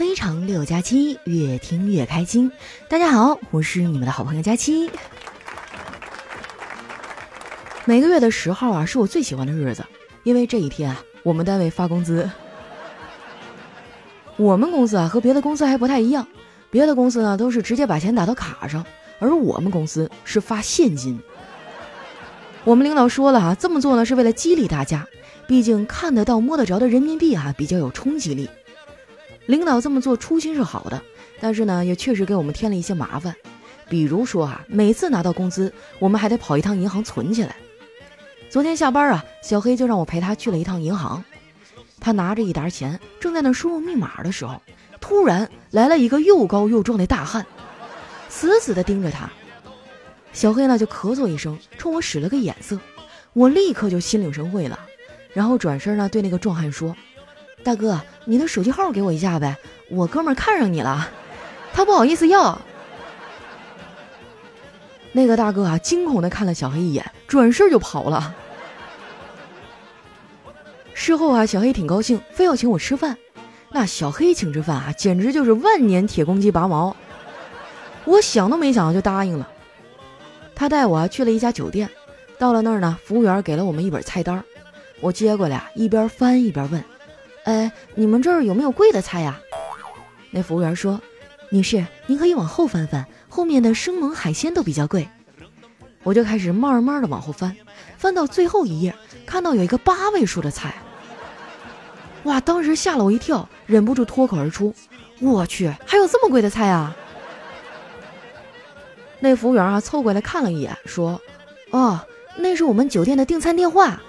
非常六加七，越听越开心。大家好，我是你们的好朋友佳期。每个月的十号啊，是我最喜欢的日子，因为这一天啊，我们单位发工资。我们公司啊和别的公司还不太一样，别的公司呢都是直接把钱打到卡上，而我们公司是发现金。我们领导说了哈，这么做呢是为了激励大家，毕竟看得到摸得着的人民币啊比较有冲击力。领导这么做初心是好的，但是呢也确实给我们添了一些麻烦，比如说啊，每次拿到工资，我们还得跑一趟银行存起来。昨天下班啊，小黑就让我陪他去了一趟银行。他拿着一沓钱，正在那输入密码的时候，突然来了一个又高又壮的大汉，死死地盯着他。小黑呢就咳嗽一声，冲我使了个眼色，我立刻就心领神会了，然后转身呢对那个壮汉说：“大哥，你的手机号给我一下呗，我哥们看上你了，他不好意思要。”那个大哥啊惊恐的看了小黑一眼，转身就跑了。事后啊，小黑挺高兴，非要请我吃饭。那小黑请吃饭啊，简直就是万年铁公鸡拔毛。我想都没想就答应了。他带我啊去了一家酒店，到了那儿呢，服务员给了我们一本菜单，我接过来一边翻一边问：“哎，你们这儿有没有贵的菜呀？”那服务员说：“女士，您可以往后翻翻，后面的生猛海鲜都比较贵。”我就开始慢慢的往后翻，翻到最后一页，看到有一个八位数的菜。哇！当时吓了我一跳，忍不住脱口而出：“我去，还有这么贵的菜啊！”那服务员啊凑过来看了一眼，说：“哦，那是我们酒店的订餐电话。”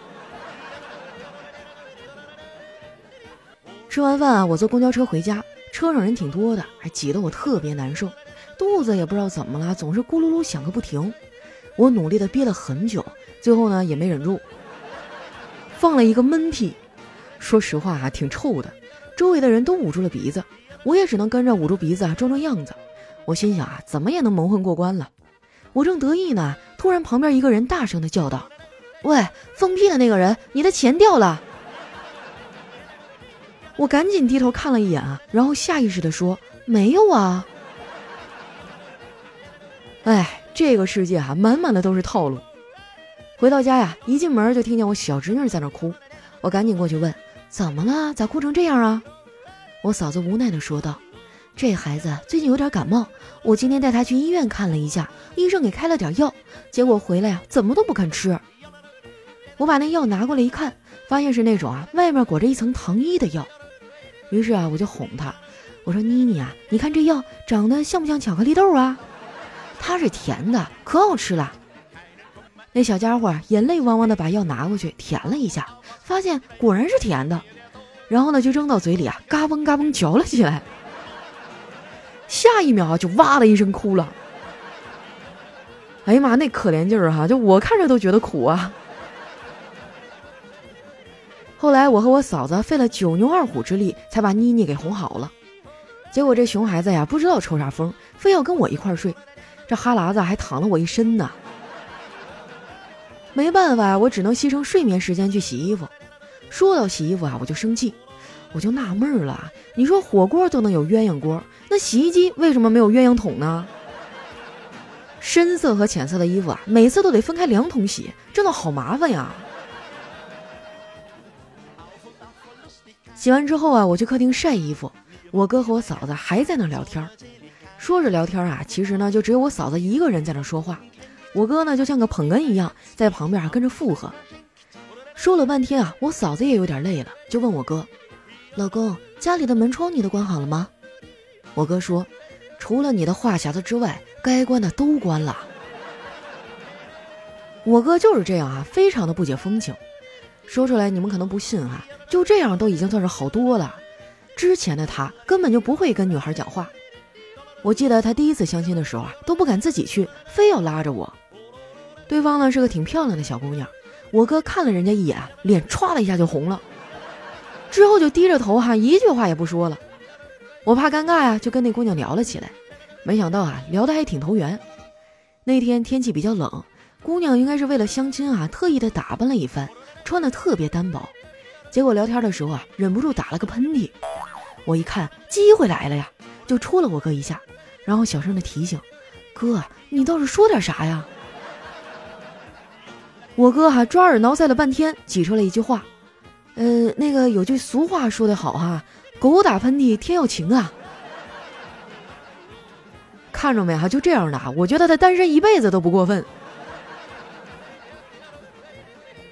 吃完饭啊，我坐公交车回家，车上人挺多的，还挤得我特别难受，肚子也不知道怎么了，总是咕噜噜响个不停。我努力的憋了很久，最后呢也没忍住，放了一个闷屁。说实话啊，挺臭的，周围的人都捂住了鼻子，我也只能跟着捂住鼻子啊，装装样子。我心想啊，怎么也能蒙混过关了。我正得意呢，突然旁边一个人大声的叫道：“喂，放屁的那个人，你的钱掉了！”我赶紧低头看了一眼啊，然后下意识的说：“没有啊。”哎，这个世界啊，满满的都是套路。回到家呀，一进门就听见我小侄女在那哭，我赶紧过去问。怎么了？咋哭成这样啊？我嫂子无奈地说道：“这孩子最近有点感冒，我今天带他去医院看了一下，医生给开了点药，结果回来呀，怎么都不肯吃。我把那药拿过来一看，发现是那种啊，外面裹着一层糖衣的药。于是啊，我就哄他，我说：‘妮妮啊，你看这药长得像不像巧克力豆啊？它是甜的，可好吃了。’那小家伙眼泪汪汪的把药拿过去舔了一下。”发现果然是甜的，然后呢就扔到嘴里啊，嘎嘣嘎嘣嚼了起来。下一秒就哇的一声哭了。哎呀妈，那可怜劲儿哈，就我看着都觉得苦啊。后来我和我嫂子费了九牛二虎之力，才把妮妮给哄好了。结果这熊孩子呀，不知道抽啥风，非要跟我一块儿睡，这哈喇子还淌了我一身呢。没办法呀，我只能牺牲睡眠时间去洗衣服。说到洗衣服啊，我就生气，我就纳闷了。你说火锅都能有鸳鸯锅，那洗衣机为什么没有鸳鸯桶呢？深色和浅色的衣服啊，每次都得分开两桶洗，真的好麻烦呀。洗完之后啊，我去客厅晒衣服，我哥和我嫂子还在那聊天。说着聊天啊，其实呢，就只有我嫂子一个人在那说话，我哥呢就像个捧哏一样，在旁边啊跟着附和。说了半天啊，我嫂子也有点累了，就问我哥：“老公，家里的门窗你都关好了吗？”我哥说：“除了你的话匣子之外，该关的都关了。”我哥就是这样啊，非常的不解风情。说出来你们可能不信啊，就这样都已经算是好多了。之前的他根本就不会跟女孩讲话。我记得他第一次相亲的时候啊，都不敢自己去，非要拉着我。对方呢是个挺漂亮的小姑娘。我哥看了人家一眼，脸歘的一下就红了，之后就低着头哈，一句话也不说了。我怕尴尬呀，就跟那姑娘聊了起来。没想到啊，聊得还挺投缘。那天天气比较冷，姑娘应该是为了相亲啊，特意的打扮了一番，穿的特别单薄。结果聊天的时候啊，忍不住打了个喷嚏。我一看机会来了呀，就戳了我哥一下，然后小声的提醒：“哥，你倒是说点啥呀？”我哥哈抓耳挠腮了半天，挤出了一句话：“呃，那个有句俗话说得好哈，狗打喷嚏天要晴啊。”看着没哈，就这样的，我觉得他单身一辈子都不过分。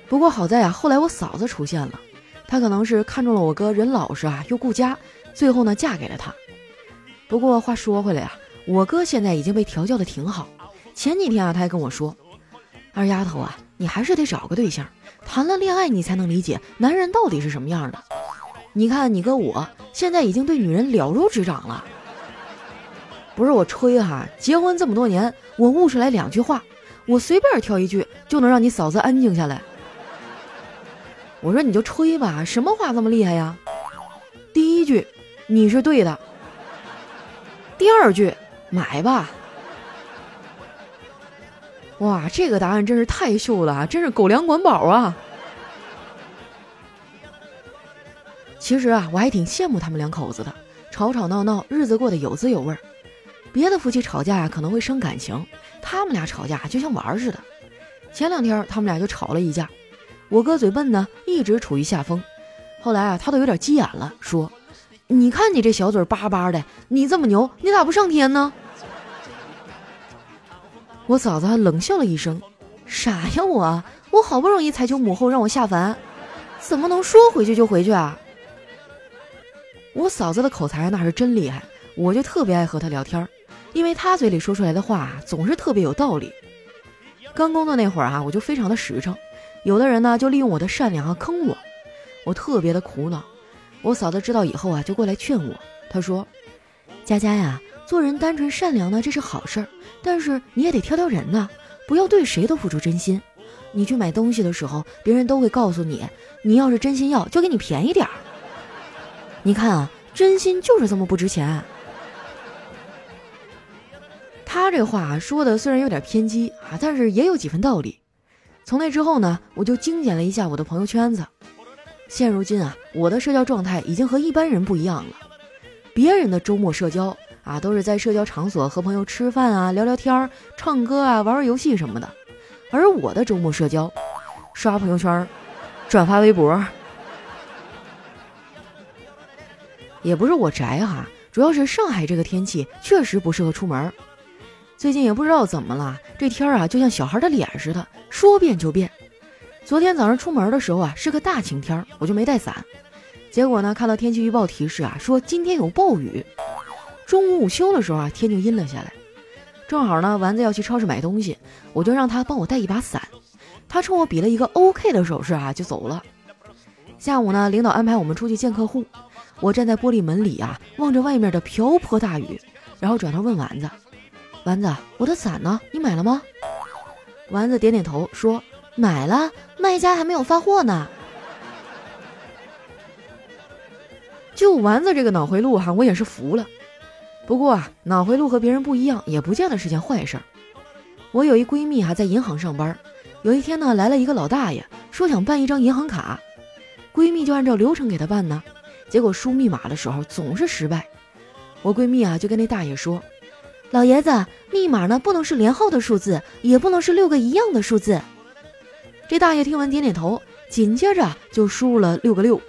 不过好在啊，后来我嫂子出现了，她可能是看中了我哥人老实啊，又顾家，最后呢嫁给了他。不过话说回来啊，我哥现在已经被调教的挺好。前几天啊，他还跟我说：“二丫头啊，你还是得找个对象，谈了恋爱你才能理解男人到底是什么样的。你看你哥我现在已经对女人了如指掌了。不是我吹哈，结婚这么多年，我悟出来两句话，我随便挑一句就能让你嫂子安静下来。”我说你就吹吧，什么话这么厉害呀？第一句，你是对的。第二句，买吧。哇，这个答案真是太秀了，真是狗粮管饱啊！其实啊，我还挺羡慕他们两口子的，吵吵闹闹，日子过得有滋有味儿。别的夫妻吵架呀，可能会伤感情，他们俩吵架就像玩似的。前两天他们俩就吵了一架。我哥嘴笨呢，一直处于下风。后来啊，他都有点急眼了，说：“你看你这小嘴巴巴的，你这么牛，你咋不上天呢？”我嫂子冷笑了一声：“傻呀，我我好不容易才求母后让我下凡，怎么能说回去就回去啊？”我嫂子的口才那是真厉害，我就特别爱和她聊天，因为她嘴里说出来的话总是特别有道理。刚工作那会儿啊，我就非常的实诚。有的人呢，就利用我的善良啊坑我，我特别的苦恼。我嫂子知道以后啊，就过来劝我。她说：“佳佳呀，做人单纯善良呢，这是好事儿，但是你也得挑挑人呐，不要对谁都付出真心。你去买东西的时候，别人都会告诉你，你要是真心要，就给你便宜点儿。你看啊，真心就是这么不值钱。”他这话说的虽然有点偏激啊，但是也有几分道理。从那之后呢，我就精简了一下我的朋友圈子。现如今啊，我的社交状态已经和一般人不一样了。别人的周末社交啊，都是在社交场所和朋友吃饭啊、聊聊天、唱歌啊、玩玩游戏什么的。而我的周末社交，刷朋友圈、转发微博。也不是我宅哈，主要是上海这个天气确实不适合出门。最近也不知道怎么了，这天儿啊就像小孩的脸似的，说变就变。昨天早上出门的时候啊是个大晴天，我就没带伞。结果呢看到天气预报提示啊说今天有暴雨。中午午休的时候啊天就阴了下来。正好呢丸子要去超市买东西，我就让他帮我带一把伞。他冲我比了一个 OK 的手势啊就走了。下午呢领导安排我们出去见客户，我站在玻璃门里啊望着外面的瓢泼大雨，然后转头问丸子。丸子，我的伞呢？你买了吗？丸子点点头，说：“买了，卖家还没有发货呢。”就丸子这个脑回路哈，我也是服了。不过啊，脑回路和别人不一样，也不见得是件坏事。我有一闺蜜哈，在银行上班。有一天呢，来了一个老大爷，说想办一张银行卡，闺蜜就按照流程给他办呢。结果输密码的时候总是失败。我闺蜜啊，就跟那大爷说。老爷子，密码呢不能是连号的数字，也不能是六个一样的数字。这大爷听完点点头，紧接着就输入了六个六。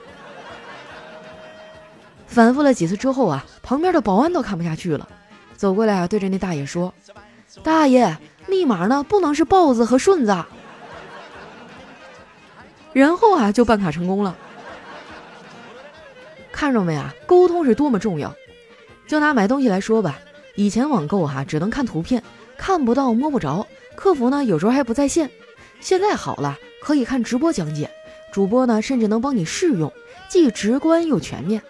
反复了几次之后啊，旁边的保安都看不下去了，走过来啊，对着那大爷说：“大爷，密码呢不能是豹子和顺子。”然后啊，就办卡成功了。看着没啊，沟通是多么重要。就拿买东西来说吧。以前网购哈只能看图片，看不到摸不着，客服呢有时候还不在线。现在好了，可以看直播讲解，主播呢甚至能帮你试用，既直观又全面。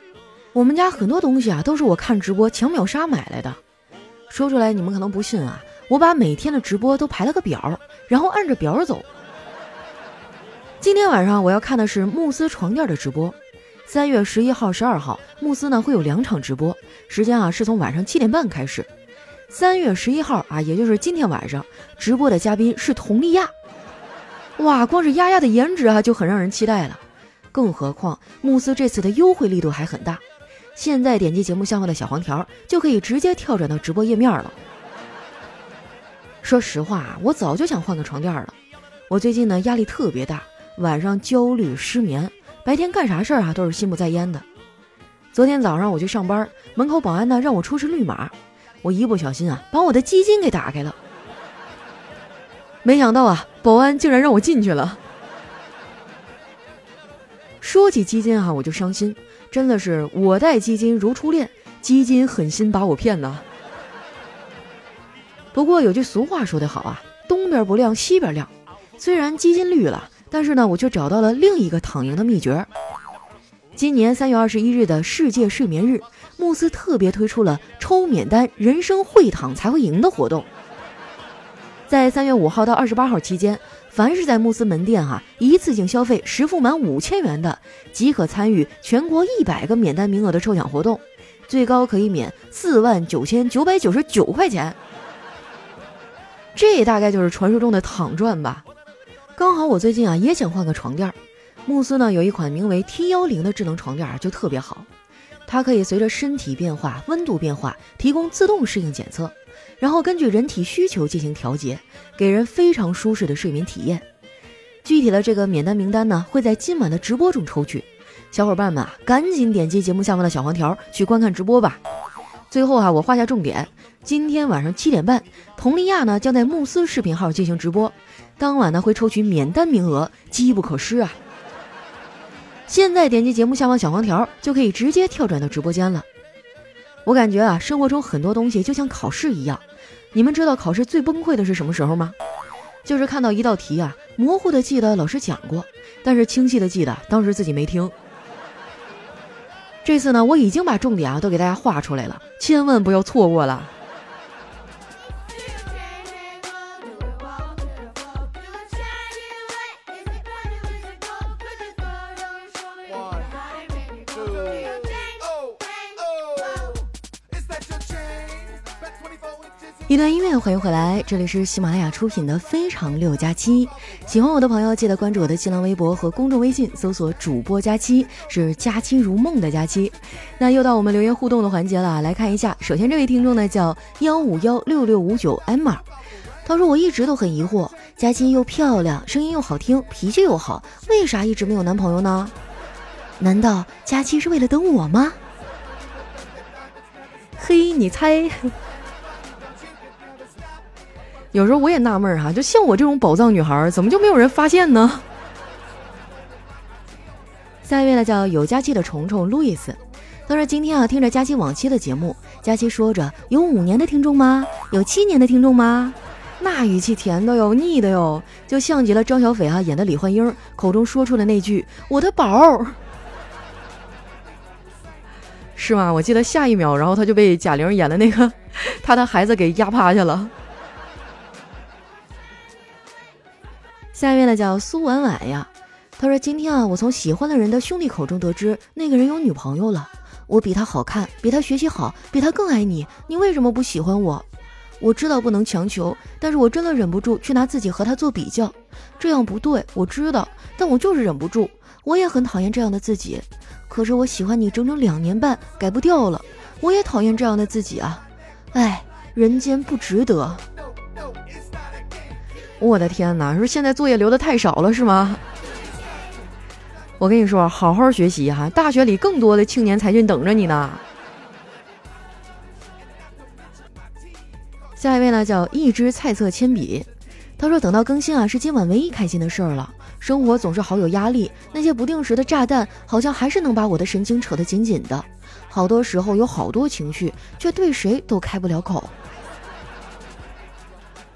我们家很多东西啊都是我看直播抢秒杀买来的。说出来你们可能不信啊，我把每天的直播都排了个表，然后按着表走。今天晚上我要看的是慕斯床垫的直播。三月十一号、十二号，慕斯呢会有两场直播，时间啊是从晚上七点半开始。三月十一号啊，也就是今天晚上，直播的嘉宾是佟丽娅。哇，光是丫丫的颜值啊就很让人期待了，更何况慕斯这次的优惠力度还很大。现在点击节目下方的小黄条，就可以直接跳转到直播页面了。说实话，我早就想换个床垫了。我最近呢压力特别大，晚上焦虑失眠，白天干啥事儿啊都是心不在焉的。昨天早上我去上班，门口保安呢让我出示绿码，我一不小心啊把我的基金给打开了。没想到啊，保安竟然让我进去了。说起基金啊，我就伤心。真的是我待基金如初恋，基金狠心把我骗呐。不过有句俗话说得好啊，东边不亮西边亮。虽然基金绿了，但是呢，我却找到了另一个躺赢的秘诀。今年三月二十一日的世界睡眠日，慕斯特别推出了抽免单“人生会躺才会赢”的活动。在三月五号到二十八号期间。凡是在慕斯门店哈一次性消费实付满五千元的，即可参与全国一百个免单名额的抽奖活动，最高可以免四万九千九百九十九块钱。这大概就是传说中的躺赚吧。刚好我最近啊也想换个床垫，慕斯呢有一款名为 T 幺零的智能床垫就特别好，它可以随着身体变化、温度变化提供自动适应检测。然后根据人体需求进行调节，给人非常舒适的睡眠体验。具体的这个免单名单呢，会在今晚的直播中抽取。小伙伴们啊，赶紧点击节目下方的小黄条去观看直播吧。最后啊，我画下重点：今天晚上七点半，佟丽娅呢将在慕斯视频号进行直播，当晚呢会抽取免单名额，机不可失啊！现在点击节目下方小黄条，就可以直接跳转到直播间了。我感觉啊，生活中很多东西就像考试一样。你们知道考试最崩溃的是什么时候吗？就是看到一道题啊，模糊的记得老师讲过，但是清晰的记得当时自己没听。这次呢，我已经把重点啊都给大家画出来了，千万不要错过了。一段音乐，欢迎回来，这里是喜马拉雅出品的《非常六加七》。喜欢我的朋友，记得关注我的新浪微博和公众微信，搜索“主播佳期”，是“佳期如梦”的佳期。那又到我们留言互动的环节了，来看一下。首先，这位听众呢叫幺五幺六六五九 M 二，他说：“我一直都很疑惑，佳期又漂亮，声音又好听，脾气又好，为啥一直没有男朋友呢？难道佳期是为了等我吗？” 嘿，你猜？有时候我也纳闷儿哈，就像我这种宝藏女孩，怎么就没有人发现呢？下一位呢，叫有佳期的虫虫路易斯，他说今天啊，听着佳期往期的节目，佳期说着有五年的听众吗？有七年的听众吗？那语气甜的哟，腻的哟，就像极了张小斐啊演的李焕英口中说出的那句“我的宝儿”，是吗？我记得下一秒，然后他就被贾玲演的那个 他的孩子给压趴下了。下面呢叫苏婉婉呀，他说今天啊，我从喜欢的人的兄弟口中得知，那个人有女朋友了。我比他好看，比他学习好，比他更爱你，你为什么不喜欢我？我知道不能强求，但是我真的忍不住去拿自己和他做比较，这样不对，我知道，但我就是忍不住。我也很讨厌这样的自己，可是我喜欢你整整两年半，改不掉了。我也讨厌这样的自己啊，哎，人间不值得。我的天哪！说现在作业留的太少了是吗？我跟你说，好好学习哈，大学里更多的青年才俊等着你呢。下一位呢，叫一支菜色铅笔，他说等到更新啊，是今晚唯一开心的事儿了。生活总是好有压力，那些不定时的炸弹，好像还是能把我的神经扯得紧紧的。好多时候有好多情绪，却对谁都开不了口。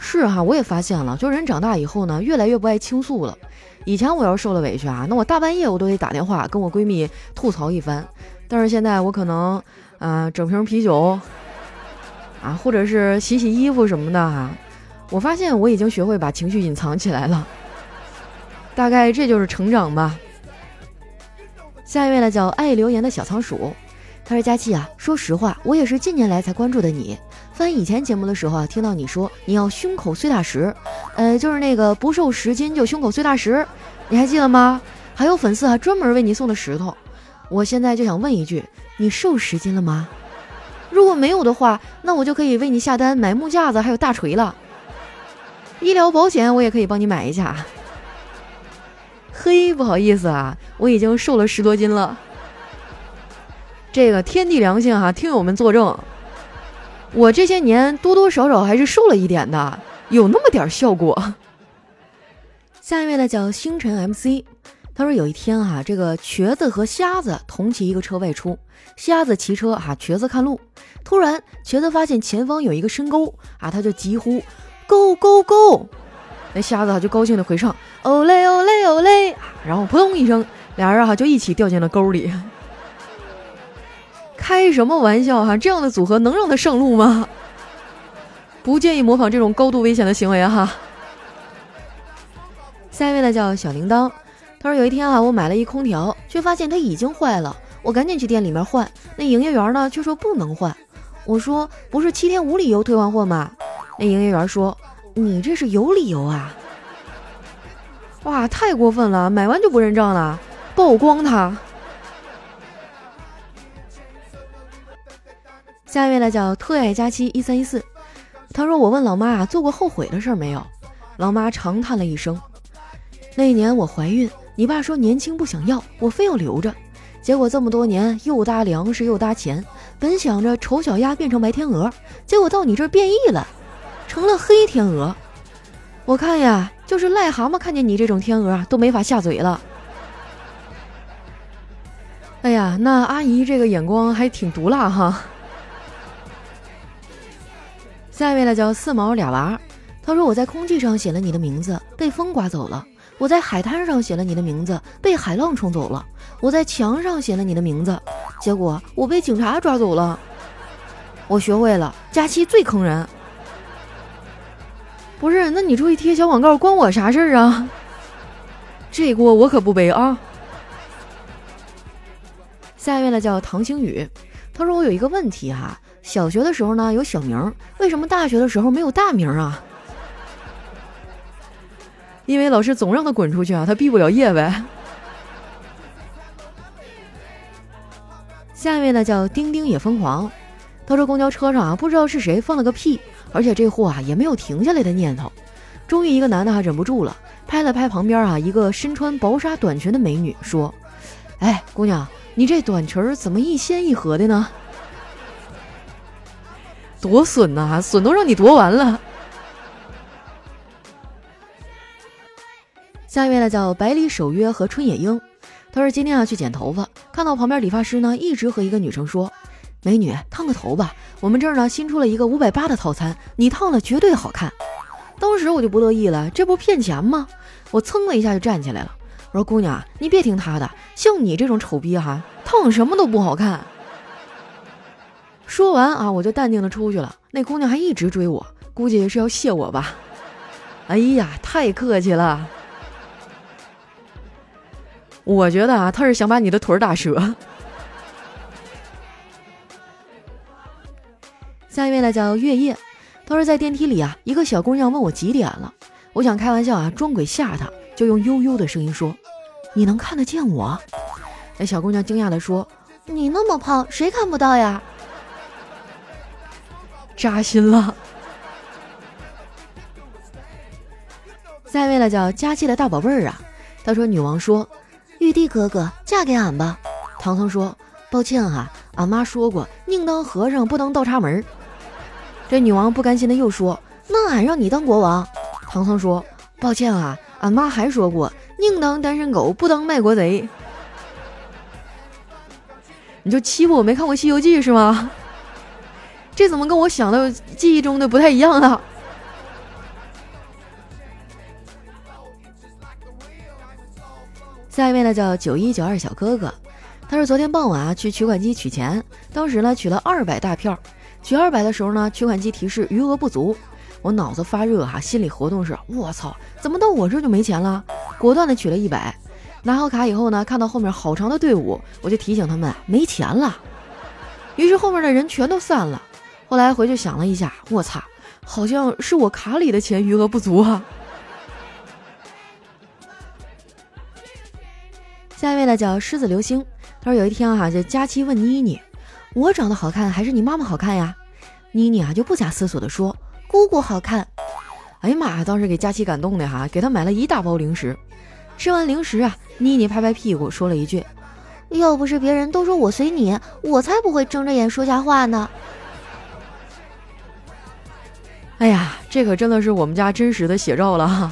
是哈，我也发现了，就人长大以后呢，越来越不爱倾诉了。以前我要是受了委屈啊，那我大半夜我都得打电话跟我闺蜜吐槽一番。但是现在我可能，啊，整瓶啤酒，啊，或者是洗洗衣服什么的哈。我发现我已经学会把情绪隐藏起来了。大概这就是成长吧。下一位呢，叫爱留言的小仓鼠，他说：“佳期啊，说实话，我也是近年来才关注的你。”翻以前节目的时候啊，听到你说你要胸口碎大石，呃，就是那个不瘦十斤就胸口碎大石，你还记得吗？还有粉丝还专门为你送的石头，我现在就想问一句，你瘦十斤了吗？如果没有的话，那我就可以为你下单买木架子还有大锤了。医疗保险我也可以帮你买一下。嘿，不好意思啊，我已经瘦了十多斤了。这个天地良心哈，听友们作证，我这些年多多少少还是瘦了一点的，有那么点效果。下一位呢叫星辰 MC，他说有一天哈，这个瘸子和瞎子同骑一个车外出，瞎子骑车哈，瘸子看路。突然，瘸子发现前方有一个深沟啊，他就急呼：“Go go go！” 那瞎子啊就高兴的回唱：“哦嘞哦嘞哦嘞！”然后扑通一声，俩人哈就一起掉进了沟里。开什么玩笑哈！这样的组合能让他上路吗？不建议模仿这种高度危险的行为哈。下一位呢叫小铃铛，他说有一天啊，我买了一空调，却发现它已经坏了，我赶紧去店里面换，那营业员呢却说不能换。我说不是七天无理由退换货吗？那营业员说你这是有理由啊！哇，太过分了，买完就不认账了，曝光他。下一位呢叫特爱佳期一三一四，他说我问老妈啊做过后悔的事没有？老妈长叹了一声，那一年我怀孕，你爸说年轻不想要，我非要留着，结果这么多年又搭粮食又搭钱。本想着丑小鸭变成白天鹅，结果到你这儿变异了，成了黑天鹅。我看呀，就是癞蛤蟆看见你这种天鹅啊，都没法下嘴了。哎呀，那阿姨这个眼光还挺毒辣哈。下一位呢，叫四毛俩娃，他说我在空气上写了你的名字，被风刮走了；我在海滩上写了你的名字，被海浪冲走了；我在墙上写了你的名字。结果我被警察抓走了。我学会了，佳期最坑人。不是，那你出去贴小广告关我啥事儿啊？这锅我可不背啊。下一位呢叫唐星宇，他说我有一个问题哈，小学的时候呢有小名，为什么大学的时候没有大名啊？因为老师总让他滚出去啊，他毕不了业呗。下一位呢叫丁丁也疯狂，他说公交车上啊不知道是谁放了个屁，而且这货啊也没有停下来的念头。终于一个男的啊忍不住了，拍了拍旁边啊一个身穿薄纱短裙的美女，说：“哎，姑娘，你这短裙怎么一掀一合的呢？多损呐，损都让你夺完了。”下一位呢叫百里守约和春野樱。他说今天啊去剪头发，看到旁边理发师呢一直和一个女生说：“美女烫个头吧，我们这儿呢新出了一个五百八的套餐，你烫了绝对好看。”当时我就不乐意了，这不骗钱吗？我噌的一下就站起来了，我说：“姑娘，你别听他的，像你这种丑逼哈，烫什么都不好看。”说完啊，我就淡定的出去了。那姑娘还一直追我，估计是要谢我吧。哎呀，太客气了。我觉得啊，他是想把你的腿打折。下一位呢叫月夜，他说在电梯里啊，一个小姑娘问我几点了，我想开玩笑啊，装鬼吓她，就用悠悠的声音说：“你能看得见我？”那小姑娘惊讶的说：“你那么胖，谁看不到呀？”扎心了。下一位呢叫佳期的大宝贝儿啊，他说女王说。玉帝哥哥，嫁给俺吧。唐僧说：“抱歉啊，俺妈说过，宁当和尚不当倒插门。”这女王不甘心的又说：“那俺让你当国王。”唐僧说：“抱歉啊，俺妈还说过，宁当单身狗，不当卖国贼。”你就欺负我没看过《西游记》是吗？这怎么跟我想的、记忆中的不太一样啊？下一位呢叫九一九二小哥哥，他是昨天傍晚啊去取款机取钱，当时呢取了二百大票，取二百的时候呢取款机提示余额不足，我脑子发热哈，心理活动是我操，怎么到我这就没钱了？果断的取了一百，拿好卡以后呢，看到后面好长的队伍，我就提醒他们没钱了，于是后面的人全都散了。后来回去想了一下，我擦，好像是我卡里的钱余额不足啊。下一位呢叫狮子流星，他说有一天哈，这佳期问妮妮：“我长得好看还是你妈妈好看呀？”妮妮啊就不假思索地说：“姑姑好看。”哎呀妈呀，当时给佳期感动的哈，给他买了一大包零食。吃完零食啊，妮妮拍拍屁股说了一句：“要不是别人都说我随你，我才不会睁着眼说瞎话呢。”哎呀，这可真的是我们家真实的写照了哈！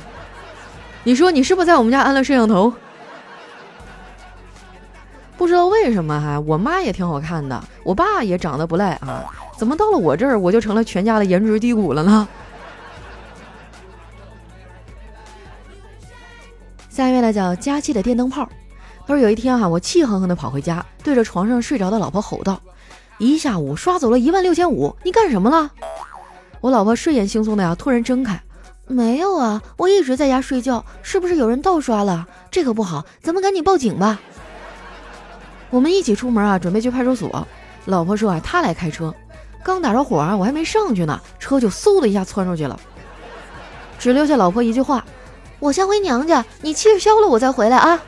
你说你是不是在我们家安了摄像头？不知道为什么哈，我妈也挺好看的，我爸也长得不赖啊，怎么到了我这儿，我就成了全家的颜值低谷了呢？下一位呢叫佳期的电灯泡，他说有一天哈，我气哼哼的跑回家，对着床上睡着的老婆吼道：“一下午刷走了一万六千五，你干什么了？”我老婆睡眼惺忪的呀，突然睁开，没有啊，我一直在家睡觉，是不是有人盗刷了？这可不好，咱们赶紧报警吧。我们一起出门啊，准备去派出所。老婆说啊，她来开车，刚打着火啊，我还没上去呢，车就嗖的一下窜出去了，只留下老婆一句话：我先回娘家，你气消了我再回来啊。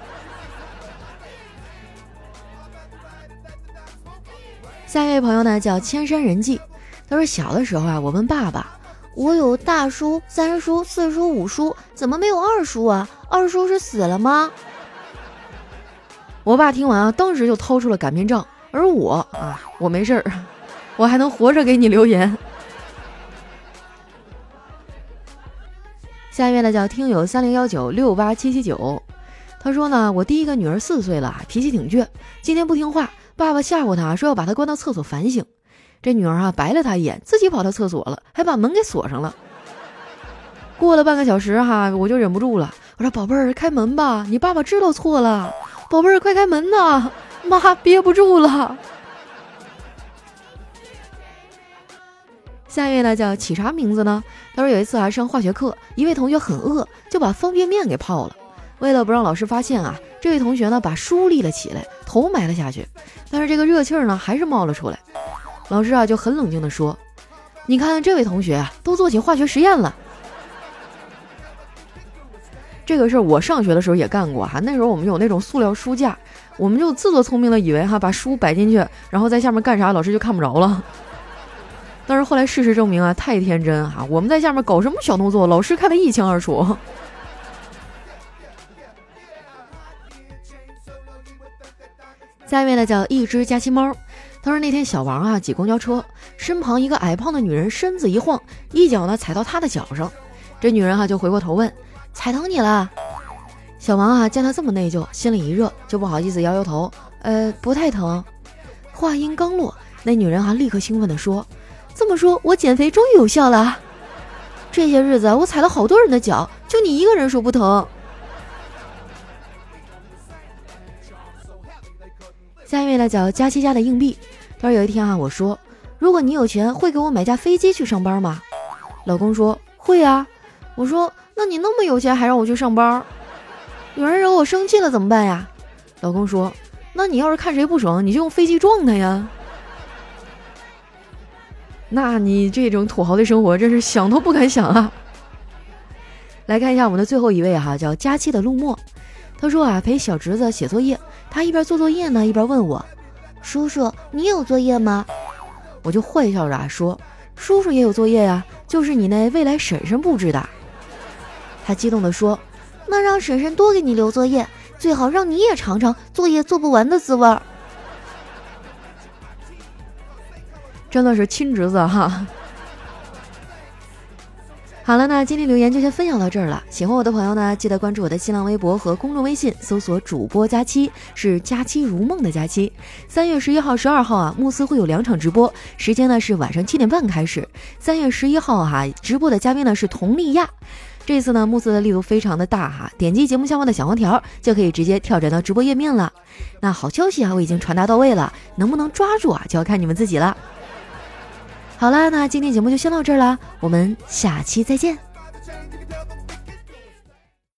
下一位朋友呢，叫千山人迹。他说：“小的时候啊，我问爸爸，我有大叔、三叔、四叔、五叔，怎么没有二叔啊？二叔是死了吗？”我爸听完啊，当时就掏出了擀面杖，而我啊，我没事儿，我还能活着给你留言。下面呢叫听友三零幺九六八七七九，他说呢，我第一个女儿四岁了，脾气挺倔，今天不听话，爸爸吓唬她说要把她关到厕所反省。这女儿啊，白了他一眼，自己跑到厕所了，还把门给锁上了。过了半个小时哈，我就忍不住了，我说：“宝贝儿，开门吧，你爸爸知道错了。”宝贝儿，快开门呐，妈憋不住了。下一位呢，叫起啥名字呢？他说有一次啊，上化学课，一位同学很饿，就把方便面给泡了。为了不让老师发现啊，这位同学呢，把书立了起来，头埋了下去，但是这个热气儿呢，还是冒了出来。老师啊，就很冷静的说：“你看这位同学啊，都做起化学实验了。这个事儿我上学的时候也干过哈。那时候我们有那种塑料书架，我们就自作聪明的以为哈，把书摆进去，然后在下面干啥，老师就看不着了。但是后来事实证明啊，太天真哈，我们在下面搞什么小动作，老师看得一清二楚。下一位呢，叫一只假期猫。”他说：“那天小王啊挤公交车，身旁一个矮胖的女人身子一晃，一脚呢踩到他的脚上。这女人哈就回过头问：踩疼你了？小王啊见他这么内疚，心里一热，就不好意思摇摇头：呃，不太疼。话音刚落，那女人哈立刻兴奋地说：这么说，我减肥终于有效了。这些日子我踩了好多人的脚，就你一个人说不疼。”下一位呢叫佳期家的硬币。他说有一天啊，我说如果你有钱，会给我买架飞机去上班吗？老公说会啊。我说那你那么有钱，还让我去上班？有人惹我生气了怎么办呀？老公说那你要是看谁不爽，你就用飞机撞他呀。那你这种土豪的生活真是想都不敢想啊。来看一下我们的最后一位哈，叫佳期的陆墨。他说啊，陪小侄子写作业。他一边做作业呢，一边问我：“叔叔，你有作业吗？”我就坏笑着啊说：“叔叔也有作业呀，就是你那未来婶婶布置的。”他激动地说：“那让婶婶多给你留作业，最好让你也尝尝作业做不完的滋味儿。”真的是亲侄子哈。好了，那今天留言就先分享到这儿了。喜欢我的朋友呢，记得关注我的新浪微博和公众微信，搜索主播佳期，是佳期如梦的佳期。三月十一号、十二号啊，慕斯会有两场直播，时间呢是晚上七点半开始。三月十一号哈，直播的嘉宾呢是佟丽娅。这次呢，慕斯的力度非常的大哈，点击节目下方的小黄条就可以直接跳转到直播页面了。那好消息啊，我已经传达到位了，能不能抓住啊，就要看你们自己了。好啦，那今天节目就先到这儿啦，我们下期再见。